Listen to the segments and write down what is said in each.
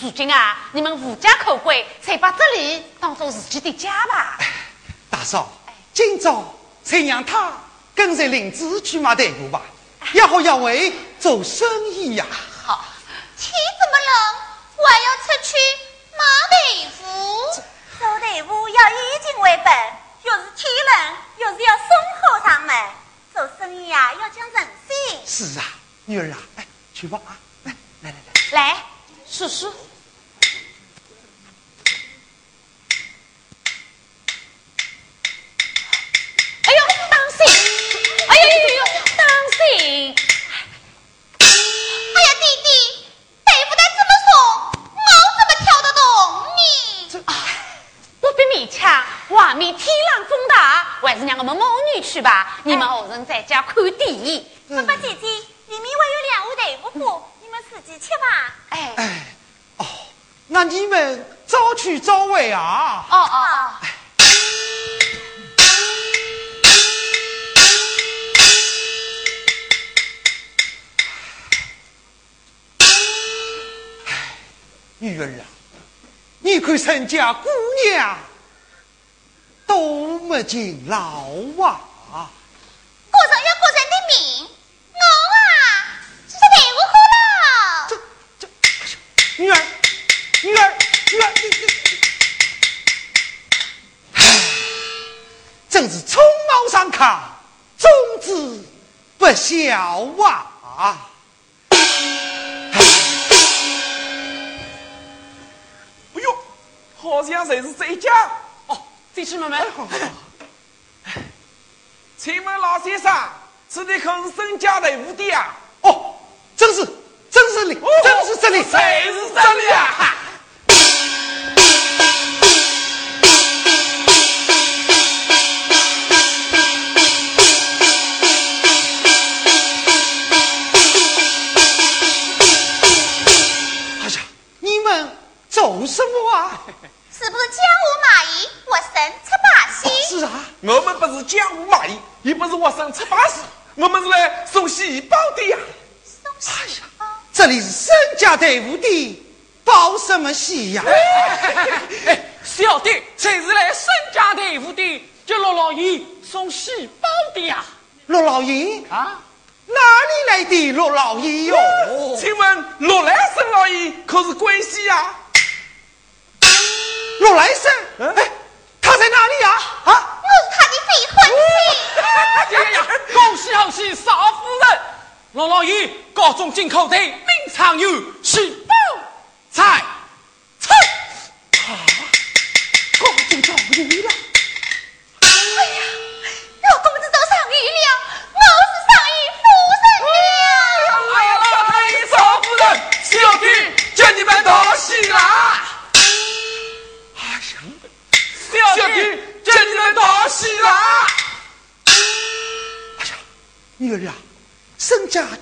如今啊，你们无家可归，才把这里当做自己的家吧。大嫂，今朝才让他跟着林子去买豆腐吧，也好要为做生意呀。好，天这么冷，我还要出去买豆腐。做豆腐要以情为本，又是天冷，又是要送货上门，做生意呀要讲诚信。是啊，女儿啊，哎，去吧啊，来来来来，来试试。还是让我们母女去吧，你们二人在家看电影。爸爸姐姐，里面还有两壶豆腐花，你们自己吃吧。哎哎，哦，那你们早去早回啊。哦哦哦。女儿啊，你看人家姑娘。都没进牢啊！过人要过人的命，我啊，只是内务好了。这这，女儿，女儿，女儿，唉，真是匆忙上炕，终子不孝啊！好像才是这家？弟兄们们，请问老先生，这里可是沈家的屋的啊？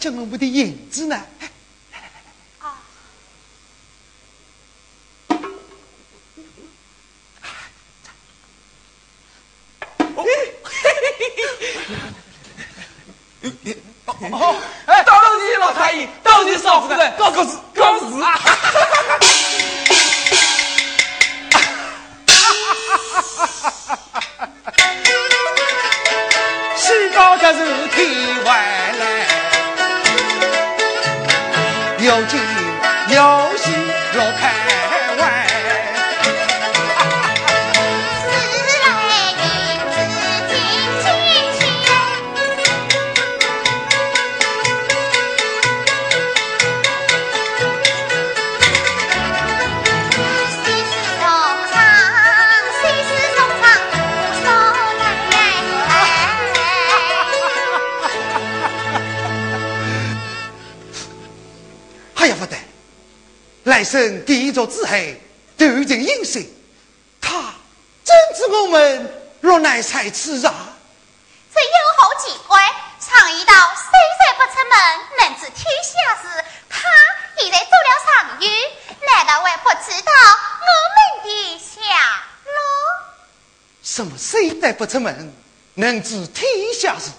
沈家将我们来生第一座之后，断尽音声，他怎知我们若乃才此啊？这有何奇怪？常言道，岁岁不出门，能知天下事。他现在做了上谕，难道还不知道我们的下落？什么岁岁不出门，能知天下事？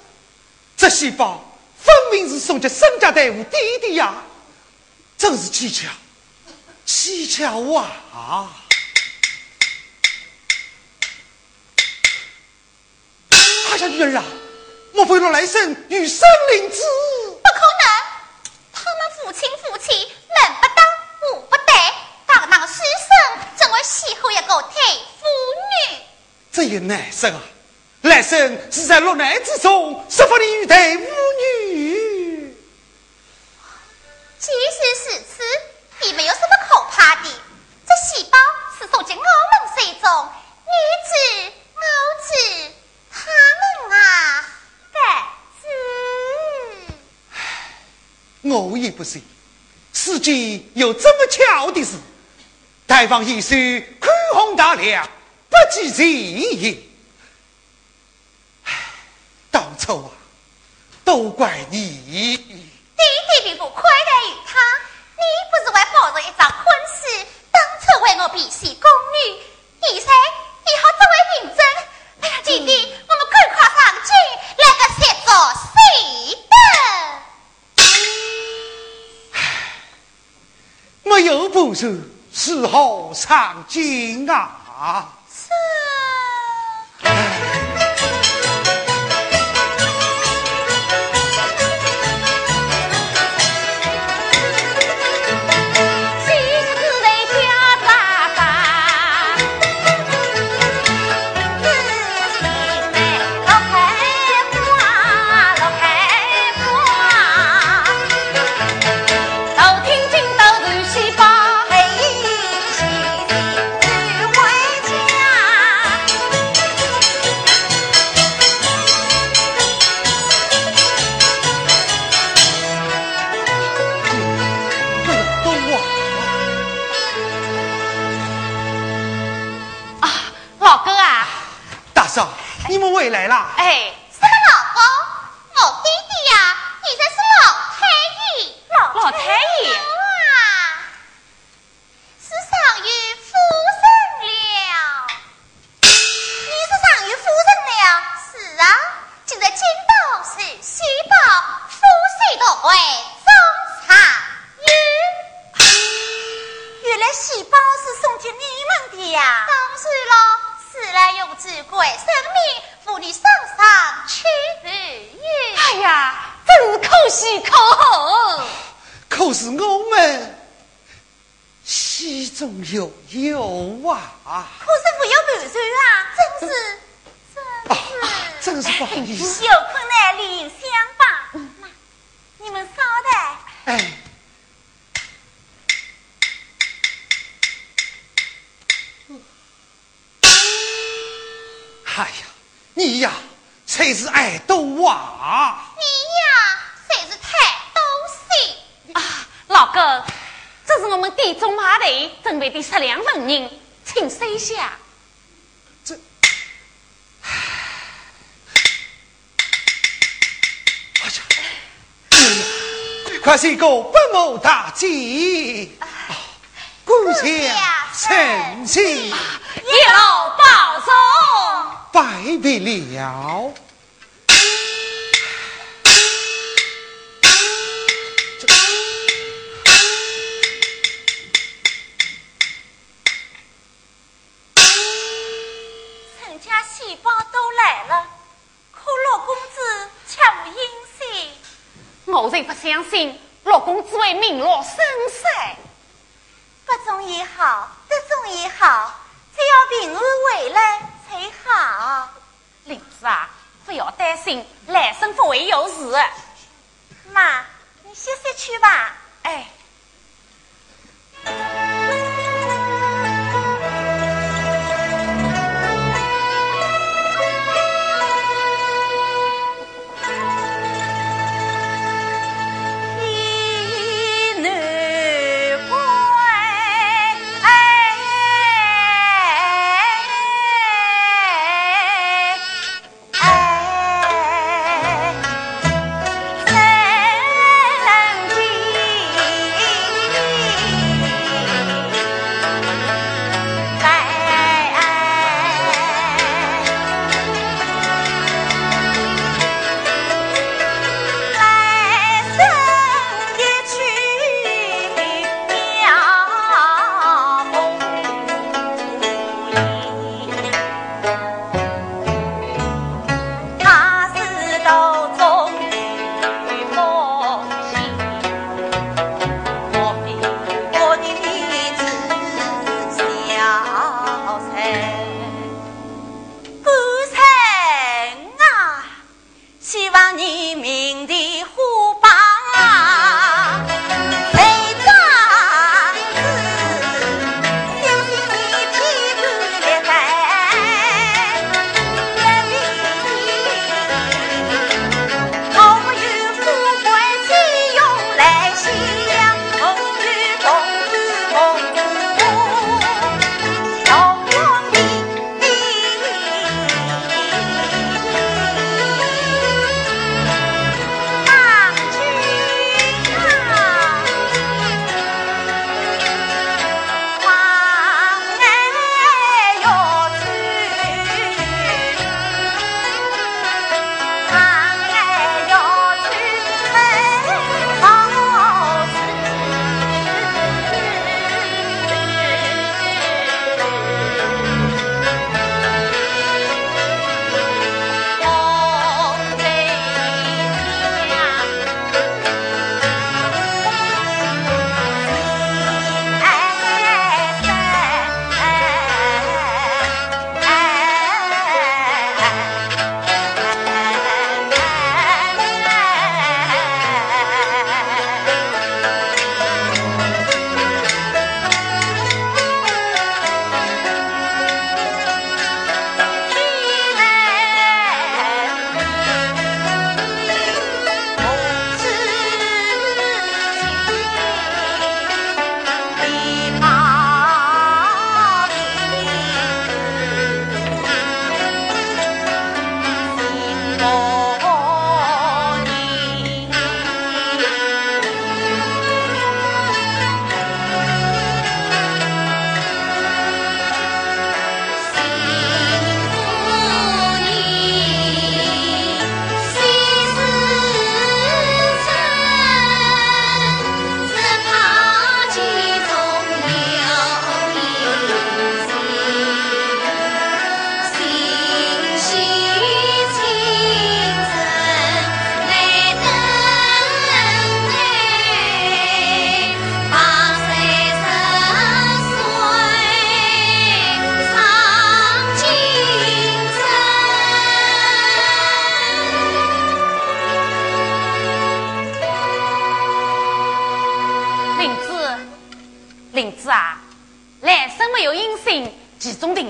这喜报分明是送给沈家队伍弟弟呀！真是蹊跷，蹊跷啊！哎呀，女儿啊，莫非罗来生与生灵子？不可能，他们父亲夫妻门不当户不对，堂堂书生怎会邂逅一个太妇女？这也难生啊！来生是在落难之中，设法的与待妇女。即使是此，也没有什么可怕的。这细胞是送进我们水中，你知我知，他们啊，该知。我也不信，世间有这么巧的事。大王一时宽宏大量，不计前嫌。当初啊，都怪你。弟弟并不亏待于他，抱着一张婚事，当初为我比戏宫女，现在以后作为认真。哎呀，弟弟，我们赶快上去来个协作谁的？没有本事，只好上京啊？回来了？哎，什么老公？我弟弟呀，现在是老太爷，老老太爷啊，是上于夫人了。你是上于夫人了？是啊，就在金宝是西宝，夫婿都会中常玉。原来喜宝是送给你们的呀？当然了。自来用之贵生命，妇女上上去日月。哎呀，真是可喜可贺。可是我们喜中有忧啊！可是没有满足啊，真是，真是，真是不好意思。有困难另想吧。你们稍待。哎。哎呀，你呀才是爱斗啊！你呀才是太多心啊！老哥，这是我们地中马队准备的十两纹银，请收下。这，哎呀，快是个不谋大计，顾家成亲，一路保重。拜别了，相信陆公只会名落孙山。不中也好，不中也好，只要平安回来。才好，林子啊，不要担心，来生不会有事。妈，你歇歇去吧。哎。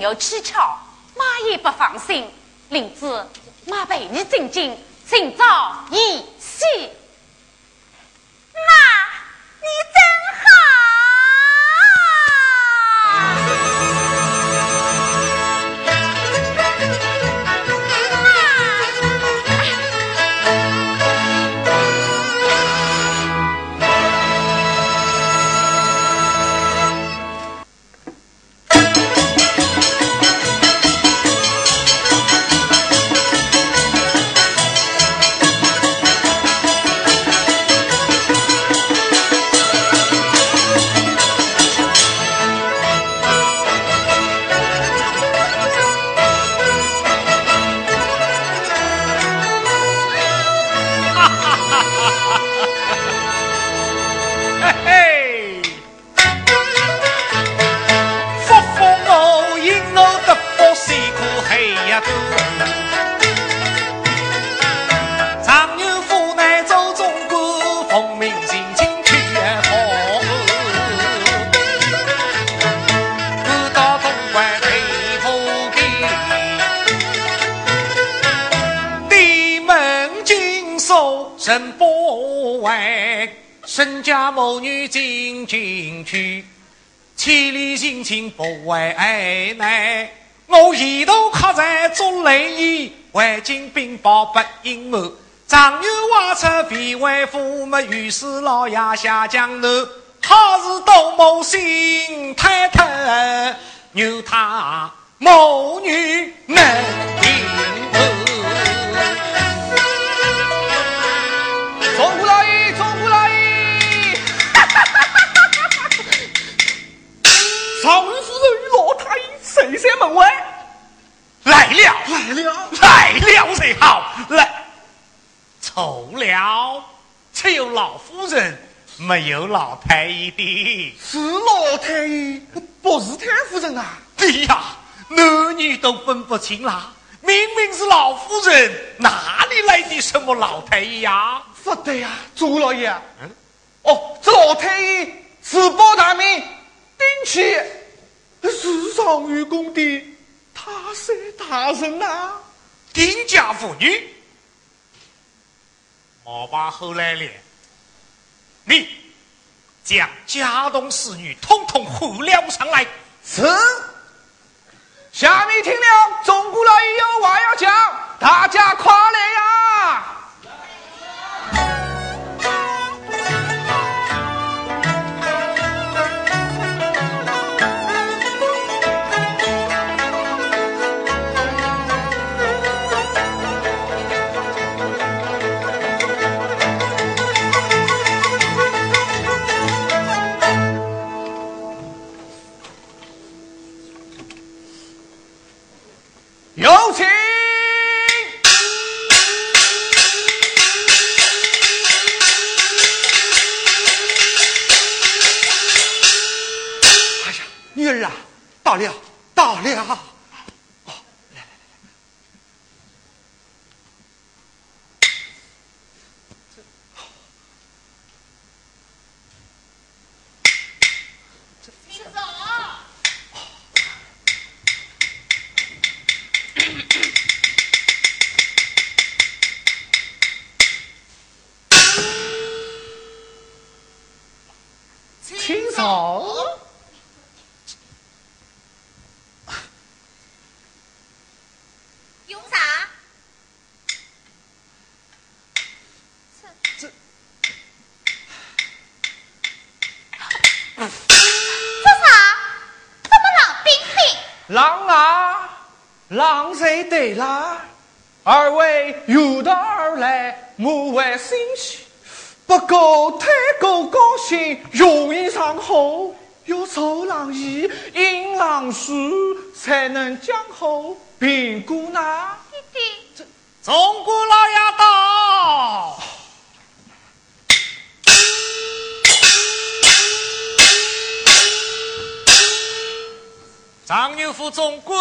有蹊跷，妈也不放心。林子，妈陪你进京，寻找一喜。去千里行军不为难，我一头刻在做雷衣，万金兵宝不隐瞒。常有挖出皮外父母，于是老爷下江南，好事多谋心太特，牛他母女能平安。谁在门外？来了，来了，来了才好。来，错了，只有老夫人，没有老太医的。是老太医，不是太夫人啊。对呀，男女都分不清啦。明明是老夫人，哪里来的什么老太医呀？不对呀，朱老爷。嗯。哦，这老太医自报大名，顶起是上愚公的他山大人呐，丁家妇女。莫把后来了，你将家中侍女统统呼了上来。是。下面听了，钟姑老爷有话要讲，大家快来呀！对啦，二位有道而来，莫为欣喜。不过太过高兴，容易上火，要受冷意，饮冷水，才能讲好评估呢。弟弟，这中国老爷到，张牛府总管。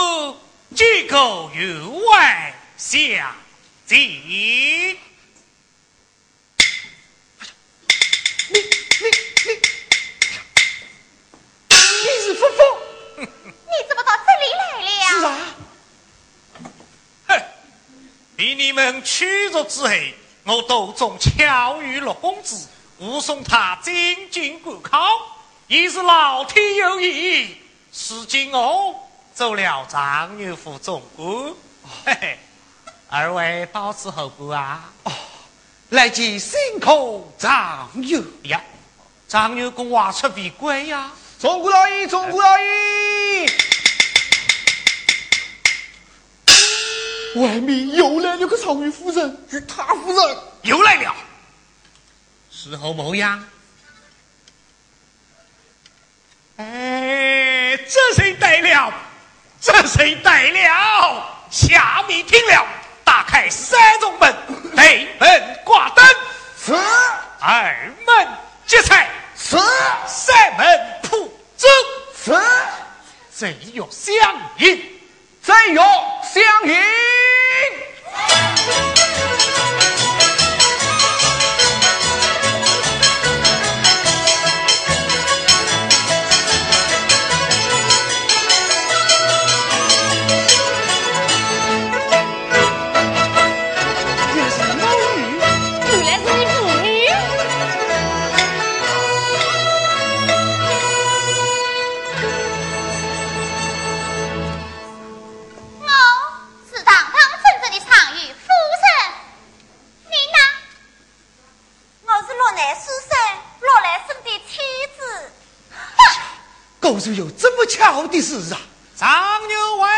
举口员外相见。你你你，你是夫妇？你怎么到这里来了？是啊。哼，被你们驱逐之后，我都中巧遇六公子，护送他进京赶考，已是老天有意。如今我。走了张牛府总管，嘿嘿，二位到此何故啊？哦，来见辛苦张牛呀！张牛公挖出为贵呀！总管老爷，总管老爷，外面又来了个常玉夫人与他夫人，又来了，时候模样。哎，这谁带了？这谁带了？下面听了，打开三重门，内门挂灯，是；二门接财，是；三门铺粥，是；贼要相迎，贼要相迎。都是有这么巧的事啊！张牛为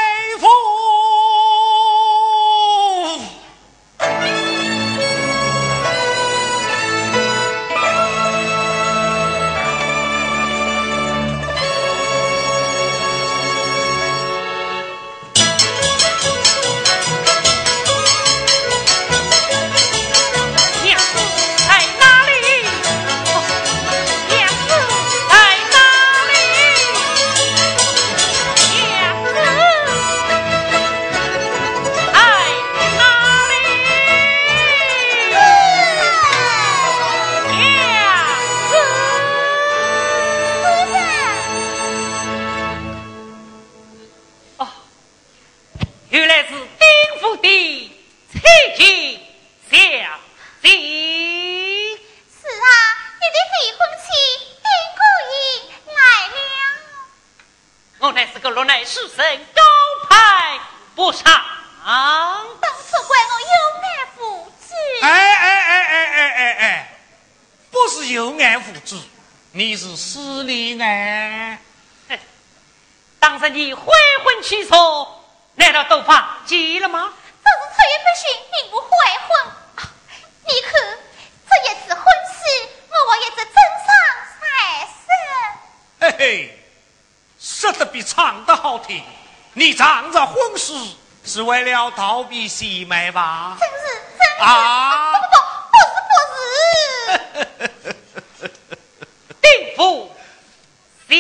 当时你悔婚起错，难道都怕急了吗？这是出于不逊，并不悔婚。你看，这一次婚事，我也是真唱才是。嘿嘿，说的比唱的好听。你仗着婚事是为了逃避喜妹吧？真是真啊！不不不，不是不是。定府下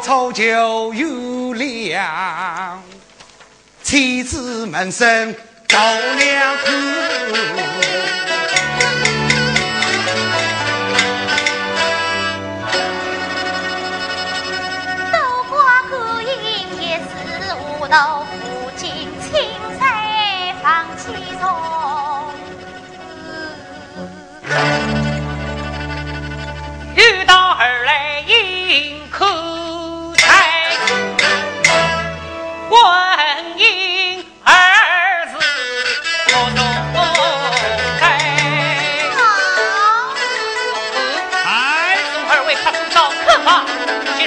草就有粮，妻子门生高粱苦。豆瓜谷营也是无道，父亲亲在放其中。遇到儿来问因儿子我中开，哎，送二位他知道客房，去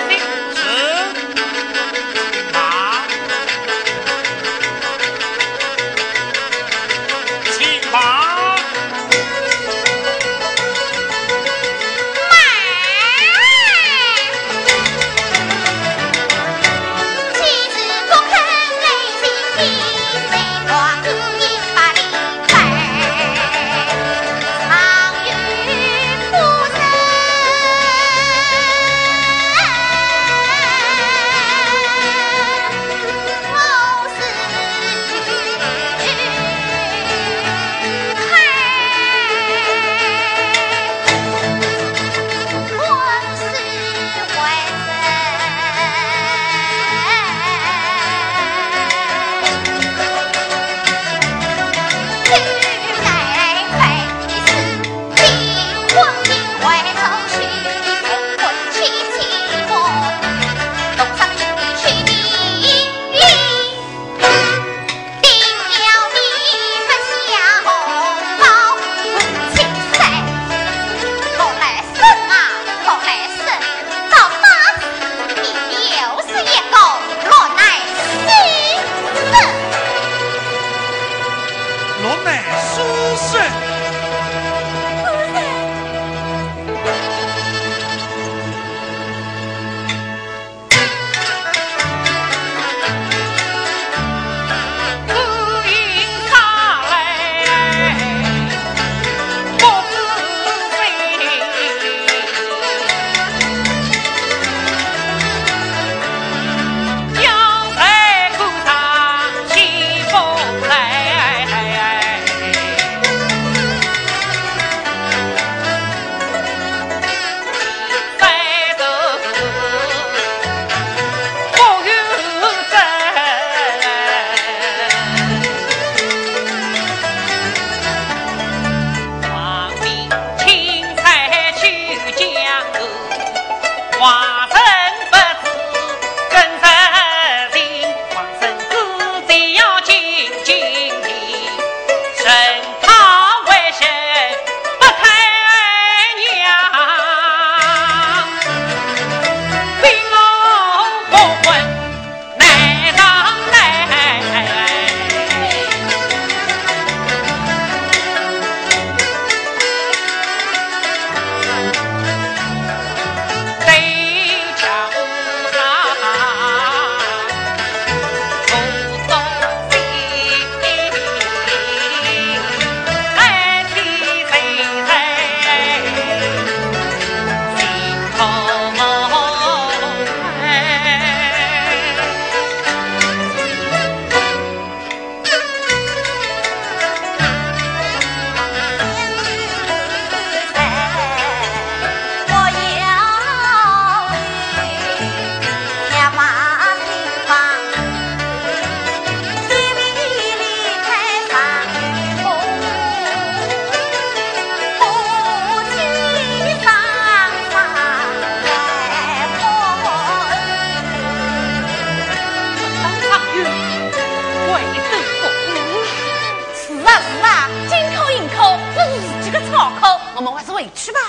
回去吧。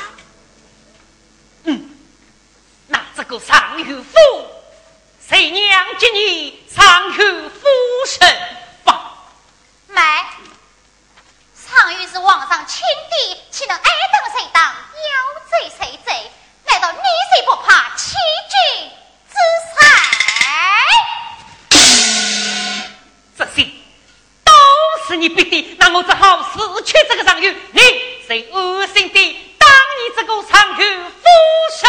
嗯，那这个上有夫，谁娘接你上有夫身吧。没，常玉是皇上亲弟，岂能挨等谁当？要罪谁罪？难道你谁不怕欺君之才？这些都是你逼的，那我只好失去这个上玉。你最恶心的？你这个上玉夫神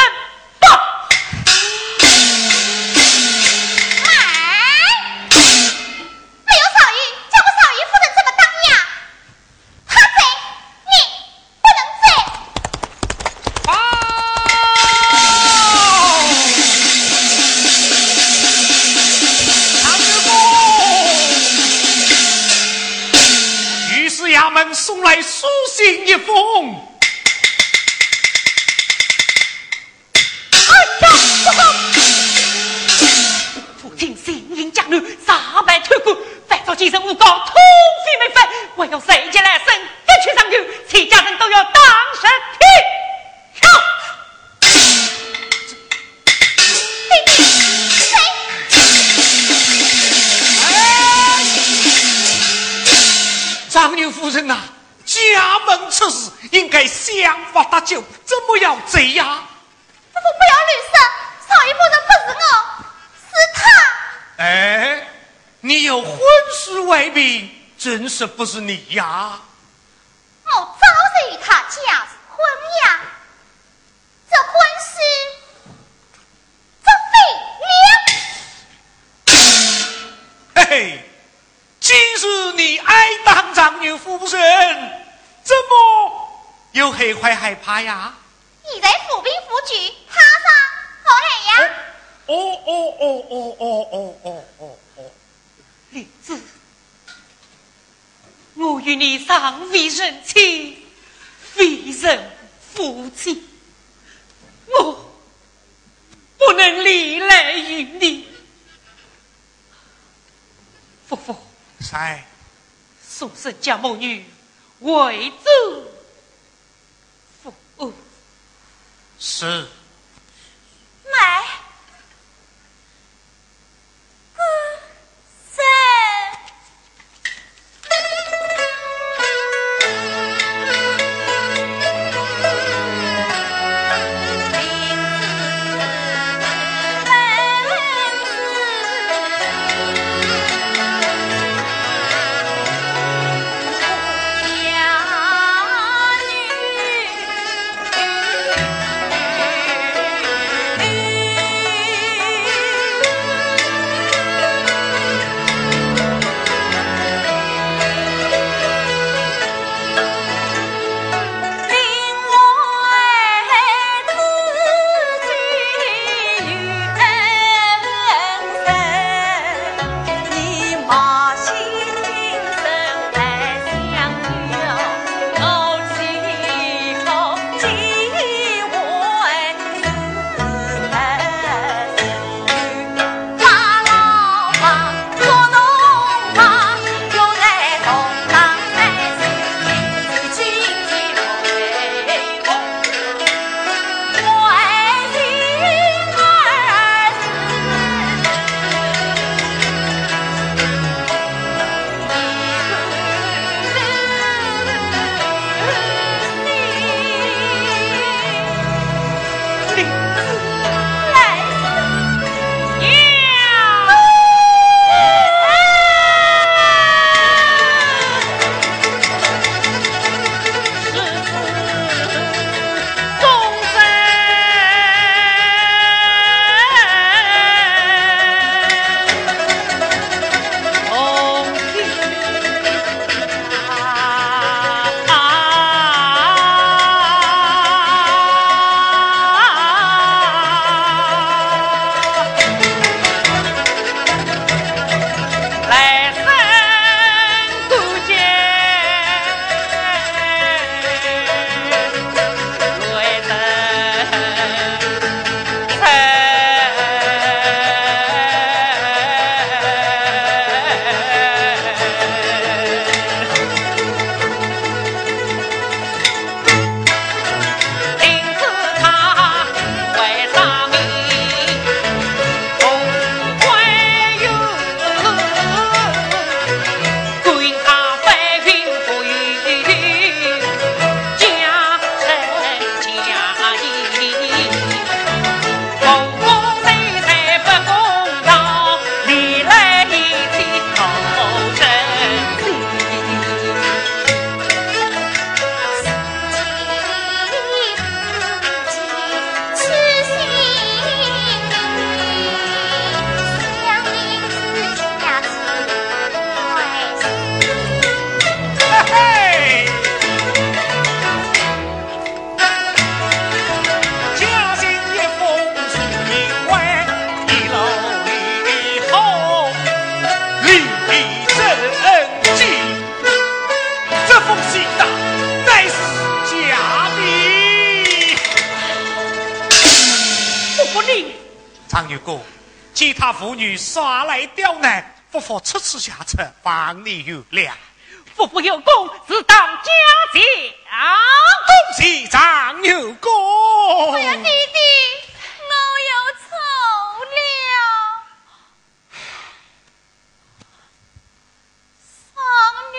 吧？送来书信一封。今生诬告，土匪没分，我要谁是不是你呀？我早日与他家婚呀，这婚事这废了。嘿嘿，今日你爱当张牛夫人。怎么又害坏害怕呀？你在府兵府局，他上好害呀？哦哦哦哦哦哦哦哦哦！莲子，我与你尚未人亲，为人夫妻，我不能离来与你。夫妇，三宋生家母女。为子服务是。常有哥，其他妇女耍赖刁难，夫妇出此下策，望你原谅。夫妇有功，自当嘉奖。恭喜张有功！哎呀，弟弟，我又错了。丧女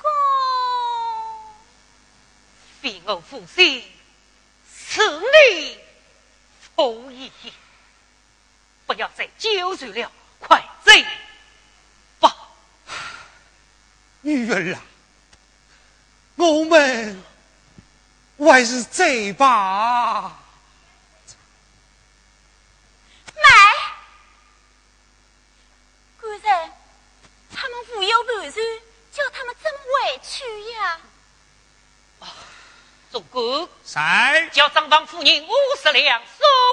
公，非我父心，是你负义。不要再纠缠了，快走吧。女儿啊，我们还是走吧。妈，刚才他们无有盘算，叫他们怎么回去呀？总管在叫张房夫人五十两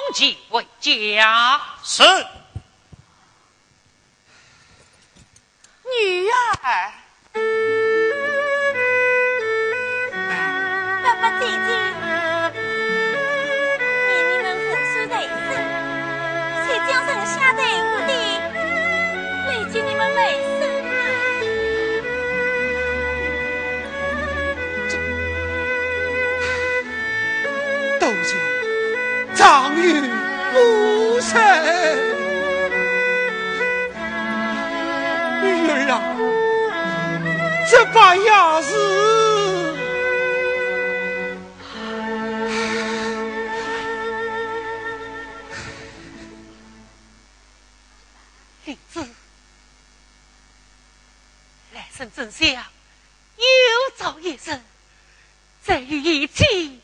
送其回家。是。女儿，爸爸姐姐，张玉无神，女儿啊，这把牙是。林子，来生真相，有朝一日再与一起